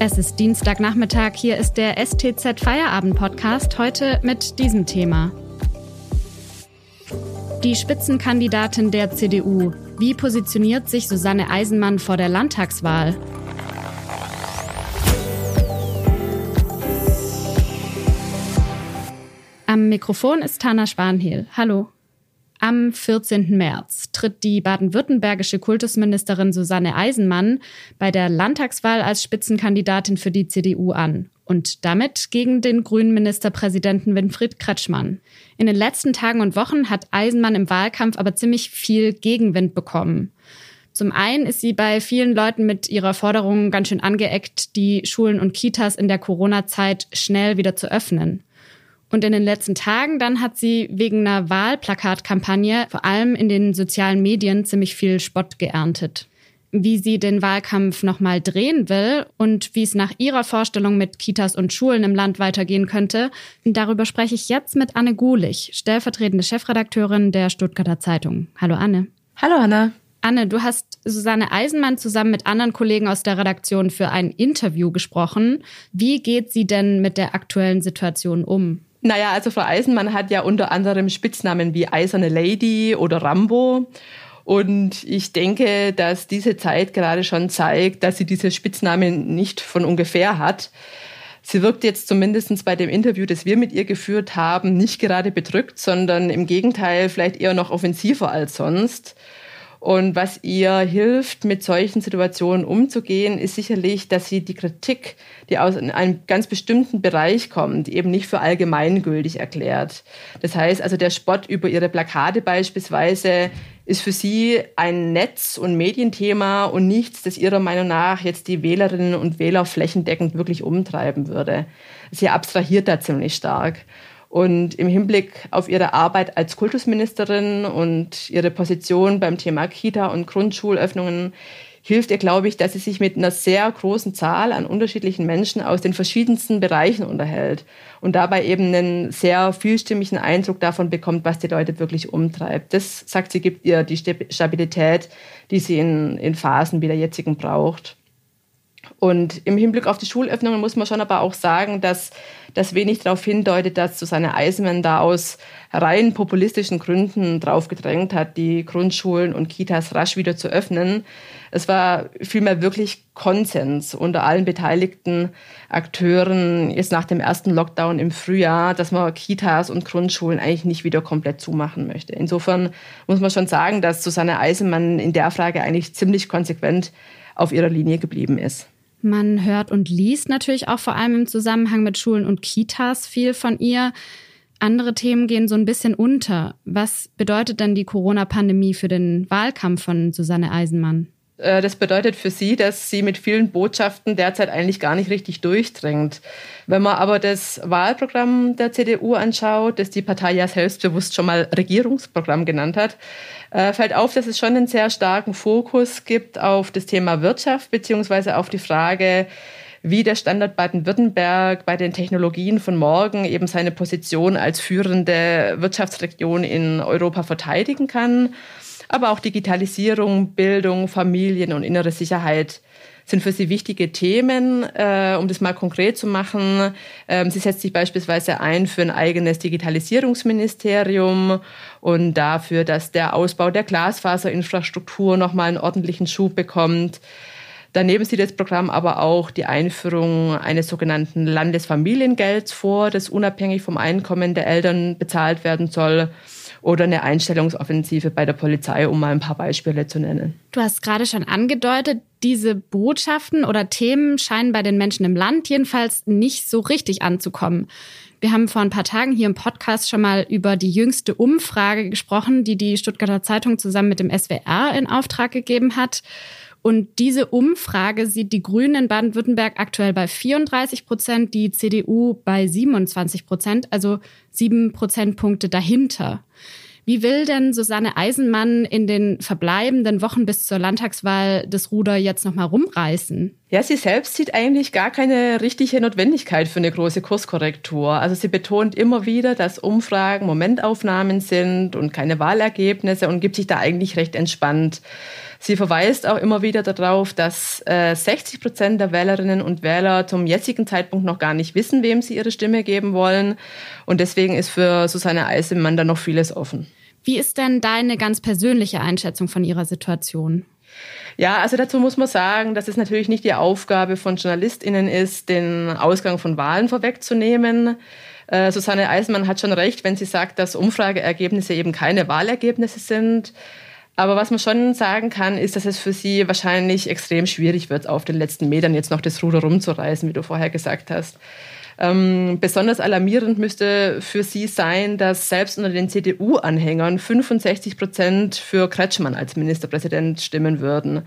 Es ist Dienstagnachmittag, hier ist der STZ Feierabend Podcast, heute mit diesem Thema. Die Spitzenkandidatin der CDU. Wie positioniert sich Susanne Eisenmann vor der Landtagswahl? Am Mikrofon ist Tana Spanhiel. Hallo. Am 14. März tritt die baden-württembergische Kultusministerin Susanne Eisenmann bei der Landtagswahl als Spitzenkandidatin für die CDU an und damit gegen den grünen Ministerpräsidenten Winfried Kretschmann. In den letzten Tagen und Wochen hat Eisenmann im Wahlkampf aber ziemlich viel Gegenwind bekommen. Zum einen ist sie bei vielen Leuten mit ihrer Forderung ganz schön angeeckt, die Schulen und Kitas in der Corona-Zeit schnell wieder zu öffnen. Und in den letzten Tagen dann hat sie wegen einer Wahlplakatkampagne vor allem in den sozialen Medien ziemlich viel Spott geerntet. Wie sie den Wahlkampf nochmal drehen will und wie es nach ihrer Vorstellung mit Kitas und Schulen im Land weitergehen könnte, darüber spreche ich jetzt mit Anne Gulich, stellvertretende Chefredakteurin der Stuttgarter Zeitung. Hallo Anne. Hallo Anna. Anne, du hast Susanne Eisenmann zusammen mit anderen Kollegen aus der Redaktion für ein Interview gesprochen. Wie geht sie denn mit der aktuellen Situation um? Naja, also Frau Eisenmann hat ja unter anderem Spitznamen wie Eiserne Lady oder Rambo. Und ich denke, dass diese Zeit gerade schon zeigt, dass sie diese Spitznamen nicht von ungefähr hat. Sie wirkt jetzt zumindest bei dem Interview, das wir mit ihr geführt haben, nicht gerade bedrückt, sondern im Gegenteil vielleicht eher noch offensiver als sonst. Und was ihr hilft, mit solchen Situationen umzugehen, ist sicherlich, dass sie die Kritik, die aus einem ganz bestimmten Bereich kommt, eben nicht für allgemeingültig erklärt. Das heißt also, der Spott über ihre Plakate beispielsweise ist für sie ein Netz- und Medienthema und nichts, das ihrer Meinung nach jetzt die Wählerinnen und Wähler flächendeckend wirklich umtreiben würde. Sie abstrahiert da ziemlich stark. Und im Hinblick auf ihre Arbeit als Kultusministerin und ihre Position beim Thema Kita und Grundschulöffnungen hilft ihr, glaube ich, dass sie sich mit einer sehr großen Zahl an unterschiedlichen Menschen aus den verschiedensten Bereichen unterhält und dabei eben einen sehr vielstimmigen Eindruck davon bekommt, was die Leute wirklich umtreibt. Das, sagt sie, gibt ihr die Stabilität, die sie in, in Phasen wie der jetzigen braucht. Und im Hinblick auf die Schulöffnungen muss man schon aber auch sagen, dass das wenig darauf hindeutet, dass Susanne Eisenmann da aus rein populistischen Gründen drauf gedrängt hat, die Grundschulen und Kitas rasch wieder zu öffnen. Es war vielmehr wirklich Konsens unter allen beteiligten Akteuren jetzt nach dem ersten Lockdown im Frühjahr, dass man Kitas und Grundschulen eigentlich nicht wieder komplett zumachen möchte. Insofern muss man schon sagen, dass Susanne Eisenmann in der Frage eigentlich ziemlich konsequent auf ihrer Linie geblieben ist. Man hört und liest natürlich auch vor allem im Zusammenhang mit Schulen und Kitas viel von ihr. Andere Themen gehen so ein bisschen unter. Was bedeutet denn die Corona-Pandemie für den Wahlkampf von Susanne Eisenmann? Äh, das bedeutet für sie, dass sie mit vielen Botschaften derzeit eigentlich gar nicht richtig durchdringt. Wenn man aber das Wahlprogramm der CDU anschaut, das die Partei ja selbstbewusst schon mal Regierungsprogramm genannt hat, äh, fällt auf, dass es schon einen sehr starken Fokus gibt auf das Thema Wirtschaft beziehungsweise auf die Frage, wie der Standort Baden-Württemberg bei den Technologien von morgen eben seine Position als führende Wirtschaftsregion in Europa verteidigen kann aber auch Digitalisierung, Bildung, Familien und innere Sicherheit sind für sie wichtige Themen. Äh, um das mal konkret zu machen, ähm, sie setzt sich beispielsweise ein für ein eigenes Digitalisierungsministerium und dafür, dass der Ausbau der Glasfaserinfrastruktur nochmal einen ordentlichen Schub bekommt. Daneben sieht das Programm aber auch die Einführung eines sogenannten Landesfamiliengelds vor, das unabhängig vom Einkommen der Eltern bezahlt werden soll oder eine Einstellungsoffensive bei der Polizei, um mal ein paar Beispiele zu nennen. Du hast gerade schon angedeutet, diese Botschaften oder Themen scheinen bei den Menschen im Land jedenfalls nicht so richtig anzukommen. Wir haben vor ein paar Tagen hier im Podcast schon mal über die jüngste Umfrage gesprochen, die die Stuttgarter Zeitung zusammen mit dem SWR in Auftrag gegeben hat. Und diese Umfrage sieht die Grünen in Baden-Württemberg aktuell bei 34 Prozent, die CDU bei 27 Prozent, also sieben Prozentpunkte dahinter. Wie will denn Susanne Eisenmann in den verbleibenden Wochen bis zur Landtagswahl das Ruder jetzt nochmal rumreißen? Ja, sie selbst sieht eigentlich gar keine richtige Notwendigkeit für eine große Kurskorrektur. Also sie betont immer wieder, dass Umfragen Momentaufnahmen sind und keine Wahlergebnisse und gibt sich da eigentlich recht entspannt. Sie verweist auch immer wieder darauf, dass äh, 60 Prozent der Wählerinnen und Wähler zum jetzigen Zeitpunkt noch gar nicht wissen, wem sie ihre Stimme geben wollen. Und deswegen ist für Susanne Eisenmann da noch vieles offen. Wie ist denn deine ganz persönliche Einschätzung von ihrer Situation? Ja, also dazu muss man sagen, dass es natürlich nicht die Aufgabe von JournalistInnen ist, den Ausgang von Wahlen vorwegzunehmen. Äh, Susanne Eisenmann hat schon recht, wenn sie sagt, dass Umfrageergebnisse eben keine Wahlergebnisse sind. Aber was man schon sagen kann, ist, dass es für sie wahrscheinlich extrem schwierig wird, auf den letzten Metern jetzt noch das Ruder rumzureißen, wie du vorher gesagt hast. Ähm, besonders alarmierend müsste für sie sein, dass selbst unter den CDU-Anhängern 65 Prozent für Kretschmann als Ministerpräsident stimmen würden.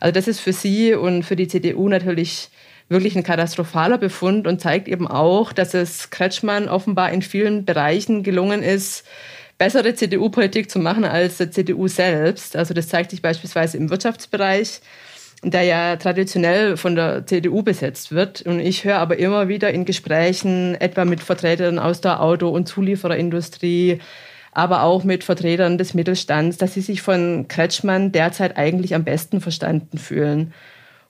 Also das ist für sie und für die CDU natürlich wirklich ein katastrophaler Befund und zeigt eben auch, dass es Kretschmann offenbar in vielen Bereichen gelungen ist, bessere CDU-Politik zu machen als der CDU selbst. Also das zeigt sich beispielsweise im Wirtschaftsbereich der ja traditionell von der CDU besetzt wird. Und ich höre aber immer wieder in Gesprächen, etwa mit Vertretern aus der Auto- und Zuliefererindustrie, aber auch mit Vertretern des Mittelstands, dass sie sich von Kretschmann derzeit eigentlich am besten verstanden fühlen.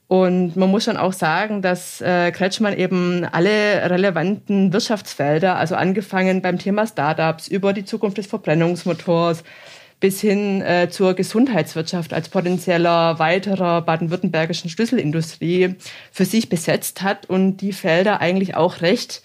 Und man muss schon auch sagen, dass äh, Kretschmann eben alle relevanten Wirtschaftsfelder, also angefangen beim Thema Startups, über die Zukunft des Verbrennungsmotors, bis hin äh, zur Gesundheitswirtschaft als potenzieller weiterer baden-württembergischen Schlüsselindustrie für sich besetzt hat und die Felder eigentlich auch recht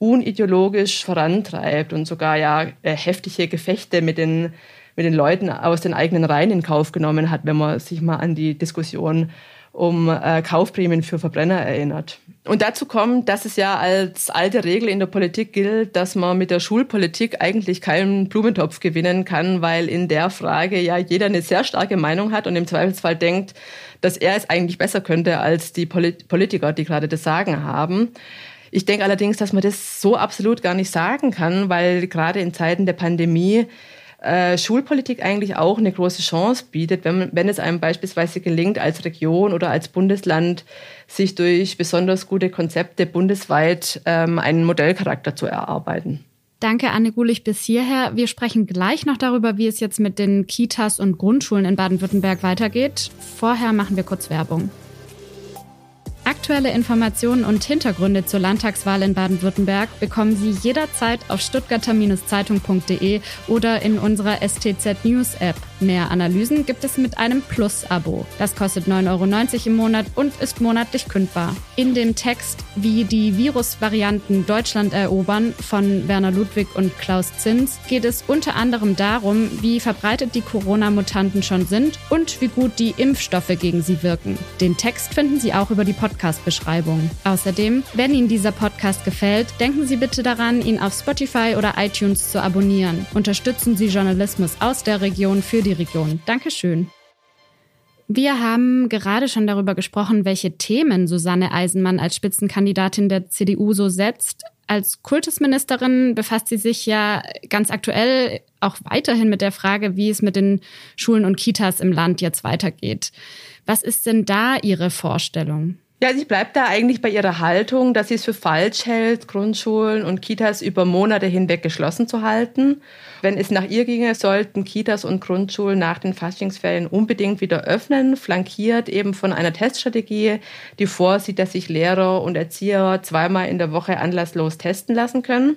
unideologisch vorantreibt und sogar ja äh, heftige Gefechte mit den mit den Leuten aus den eigenen Reihen in Kauf genommen hat, wenn man sich mal an die Diskussion um äh, Kaufprämien für Verbrenner erinnert. Und dazu kommt, dass es ja als alte Regel in der Politik gilt, dass man mit der Schulpolitik eigentlich keinen Blumentopf gewinnen kann, weil in der Frage ja jeder eine sehr starke Meinung hat und im Zweifelsfall denkt, dass er es eigentlich besser könnte als die Polit Politiker, die gerade das Sagen haben. Ich denke allerdings, dass man das so absolut gar nicht sagen kann, weil gerade in Zeiten der Pandemie äh, Schulpolitik eigentlich auch eine große Chance bietet, wenn, wenn es einem beispielsweise gelingt, als Region oder als Bundesland sich durch besonders gute Konzepte bundesweit ähm, einen Modellcharakter zu erarbeiten. Danke, Anne Gulich, bis hierher. Wir sprechen gleich noch darüber, wie es jetzt mit den Kitas und Grundschulen in Baden-Württemberg weitergeht. Vorher machen wir kurz Werbung. Aktuelle Informationen und Hintergründe zur Landtagswahl in Baden-Württemberg bekommen Sie jederzeit auf stuttgarter-zeitung.de oder in unserer STZ News App. Mehr Analysen gibt es mit einem Plus-Abo. Das kostet 9,90 Euro im Monat und ist monatlich kündbar. In dem Text Wie die Virusvarianten Deutschland erobern von Werner Ludwig und Klaus Zins geht es unter anderem darum, wie verbreitet die Corona-Mutanten schon sind und wie gut die Impfstoffe gegen sie wirken. Den Text finden Sie auch über die Podcast-Beschreibung. Außerdem, wenn Ihnen dieser Podcast gefällt, denken Sie bitte daran, ihn auf Spotify oder iTunes zu abonnieren. Unterstützen Sie Journalismus aus der Region für die Region. Dankeschön. Wir haben gerade schon darüber gesprochen, welche Themen Susanne Eisenmann als Spitzenkandidatin der CDU so setzt. Als Kultusministerin befasst sie sich ja ganz aktuell auch weiterhin mit der Frage, wie es mit den Schulen und Kitas im Land jetzt weitergeht. Was ist denn da Ihre Vorstellung? Ja, sie bleibt da eigentlich bei ihrer Haltung, dass sie es für falsch hält, Grundschulen und Kitas über Monate hinweg geschlossen zu halten. Wenn es nach ihr ginge, sollten Kitas und Grundschulen nach den Faschingsferien unbedingt wieder öffnen, flankiert eben von einer Teststrategie, die vorsieht, dass sich Lehrer und Erzieher zweimal in der Woche anlasslos testen lassen können.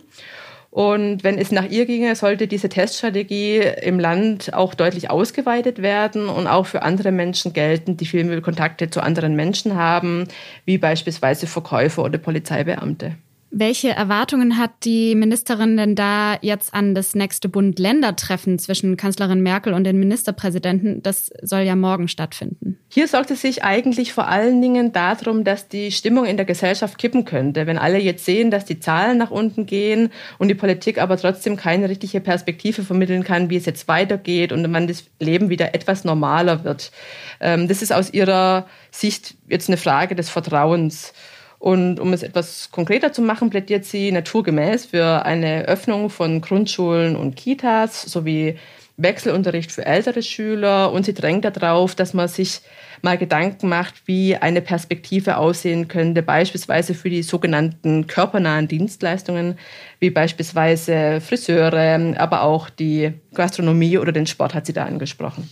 Und wenn es nach ihr ginge, sollte diese Teststrategie im Land auch deutlich ausgeweitet werden und auch für andere Menschen gelten, die viel Kontakte zu anderen Menschen haben, wie beispielsweise Verkäufer oder Polizeibeamte. Welche Erwartungen hat die Ministerin denn da jetzt an das nächste Bund-Länder-Treffen zwischen Kanzlerin Merkel und den Ministerpräsidenten? Das soll ja morgen stattfinden. Hier sorgt es sich eigentlich vor allen Dingen darum, dass die Stimmung in der Gesellschaft kippen könnte. Wenn alle jetzt sehen, dass die Zahlen nach unten gehen und die Politik aber trotzdem keine richtige Perspektive vermitteln kann, wie es jetzt weitergeht und man das Leben wieder etwas normaler wird. Ähm, das ist aus ihrer Sicht jetzt eine Frage des Vertrauens. Und um es etwas konkreter zu machen, plädiert sie naturgemäß für eine Öffnung von Grundschulen und Kitas sowie Wechselunterricht für ältere Schüler und sie drängt darauf, dass man sich mal Gedanken macht, wie eine Perspektive aussehen könnte, beispielsweise für die sogenannten körpernahen Dienstleistungen, wie beispielsweise Friseure, aber auch die Gastronomie oder den Sport hat sie da angesprochen.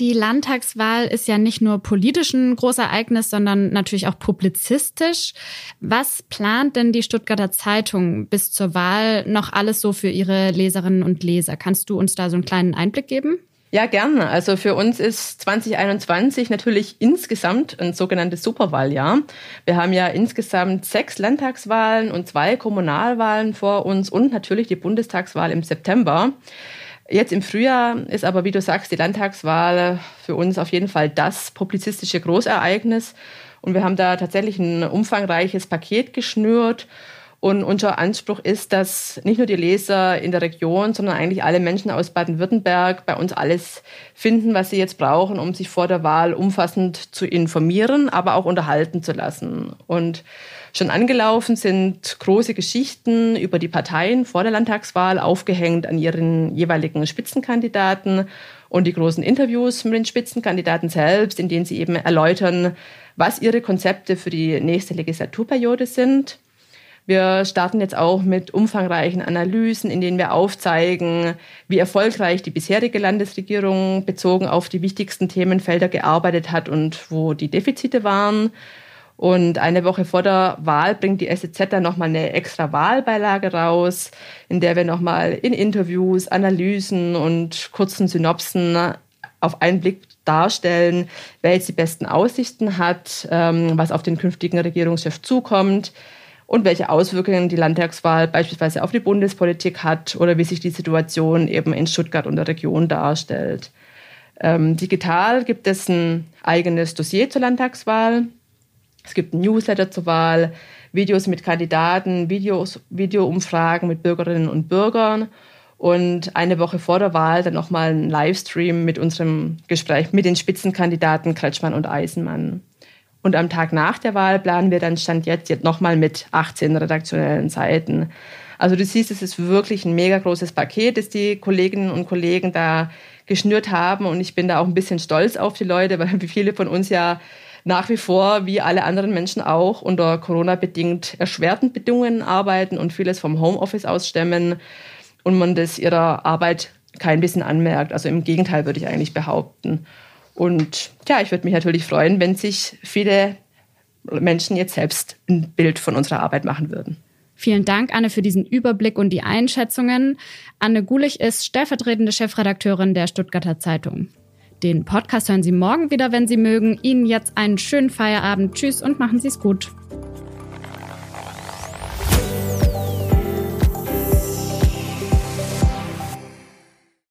Die Landtagswahl ist ja nicht nur politisch ein Großereignis, sondern natürlich auch publizistisch. Was plant denn die Stuttgarter Zeitung bis zur Wahl noch alles so für ihre Leserinnen und Leser? Kannst du uns da so einen kleinen Einblick geben? Ja, gerne. Also für uns ist 2021 natürlich insgesamt ein sogenanntes Superwahljahr. Wir haben ja insgesamt sechs Landtagswahlen und zwei Kommunalwahlen vor uns und natürlich die Bundestagswahl im September. Jetzt im Frühjahr ist aber, wie du sagst, die Landtagswahl für uns auf jeden Fall das publizistische Großereignis. Und wir haben da tatsächlich ein umfangreiches Paket geschnürt. Und unser Anspruch ist, dass nicht nur die Leser in der Region, sondern eigentlich alle Menschen aus Baden-Württemberg bei uns alles finden, was sie jetzt brauchen, um sich vor der Wahl umfassend zu informieren, aber auch unterhalten zu lassen. Und Schon angelaufen sind große Geschichten über die Parteien vor der Landtagswahl, aufgehängt an ihren jeweiligen Spitzenkandidaten und die großen Interviews mit den Spitzenkandidaten selbst, in denen sie eben erläutern, was ihre Konzepte für die nächste Legislaturperiode sind. Wir starten jetzt auch mit umfangreichen Analysen, in denen wir aufzeigen, wie erfolgreich die bisherige Landesregierung bezogen auf die wichtigsten Themenfelder gearbeitet hat und wo die Defizite waren. Und eine Woche vor der Wahl bringt die SEZ dann nochmal eine extra Wahlbeilage raus, in der wir nochmal in Interviews, Analysen und kurzen Synopsen auf einen Blick darstellen, wer jetzt die besten Aussichten hat, ähm, was auf den künftigen Regierungschef zukommt und welche Auswirkungen die Landtagswahl beispielsweise auf die Bundespolitik hat oder wie sich die Situation eben in Stuttgart und der Region darstellt. Ähm, digital gibt es ein eigenes Dossier zur Landtagswahl. Es gibt ein Newsletter zur Wahl, Videos mit Kandidaten, Videos, Videoumfragen mit Bürgerinnen und Bürgern und eine Woche vor der Wahl dann nochmal ein Livestream mit unserem Gespräch mit den Spitzenkandidaten Kretschmann und Eisenmann. Und am Tag nach der Wahl planen wir dann Stand jetzt, jetzt nochmal mit 18 redaktionellen Seiten. Also du siehst, es ist wirklich ein mega großes Paket, das die Kolleginnen und Kollegen da geschnürt haben. Und ich bin da auch ein bisschen stolz auf die Leute, weil viele von uns ja nach wie vor, wie alle anderen Menschen auch, unter Corona-bedingt erschwerten Bedingungen arbeiten und vieles vom Homeoffice ausstemmen und man das ihrer Arbeit kein bisschen anmerkt. Also im Gegenteil würde ich eigentlich behaupten. Und ja, ich würde mich natürlich freuen, wenn sich viele Menschen jetzt selbst ein Bild von unserer Arbeit machen würden. Vielen Dank, Anne, für diesen Überblick und die Einschätzungen. Anne Gulich ist stellvertretende Chefredakteurin der Stuttgarter Zeitung. Den Podcast hören Sie morgen wieder, wenn Sie mögen. Ihnen jetzt einen schönen Feierabend. Tschüss und machen Sie es gut.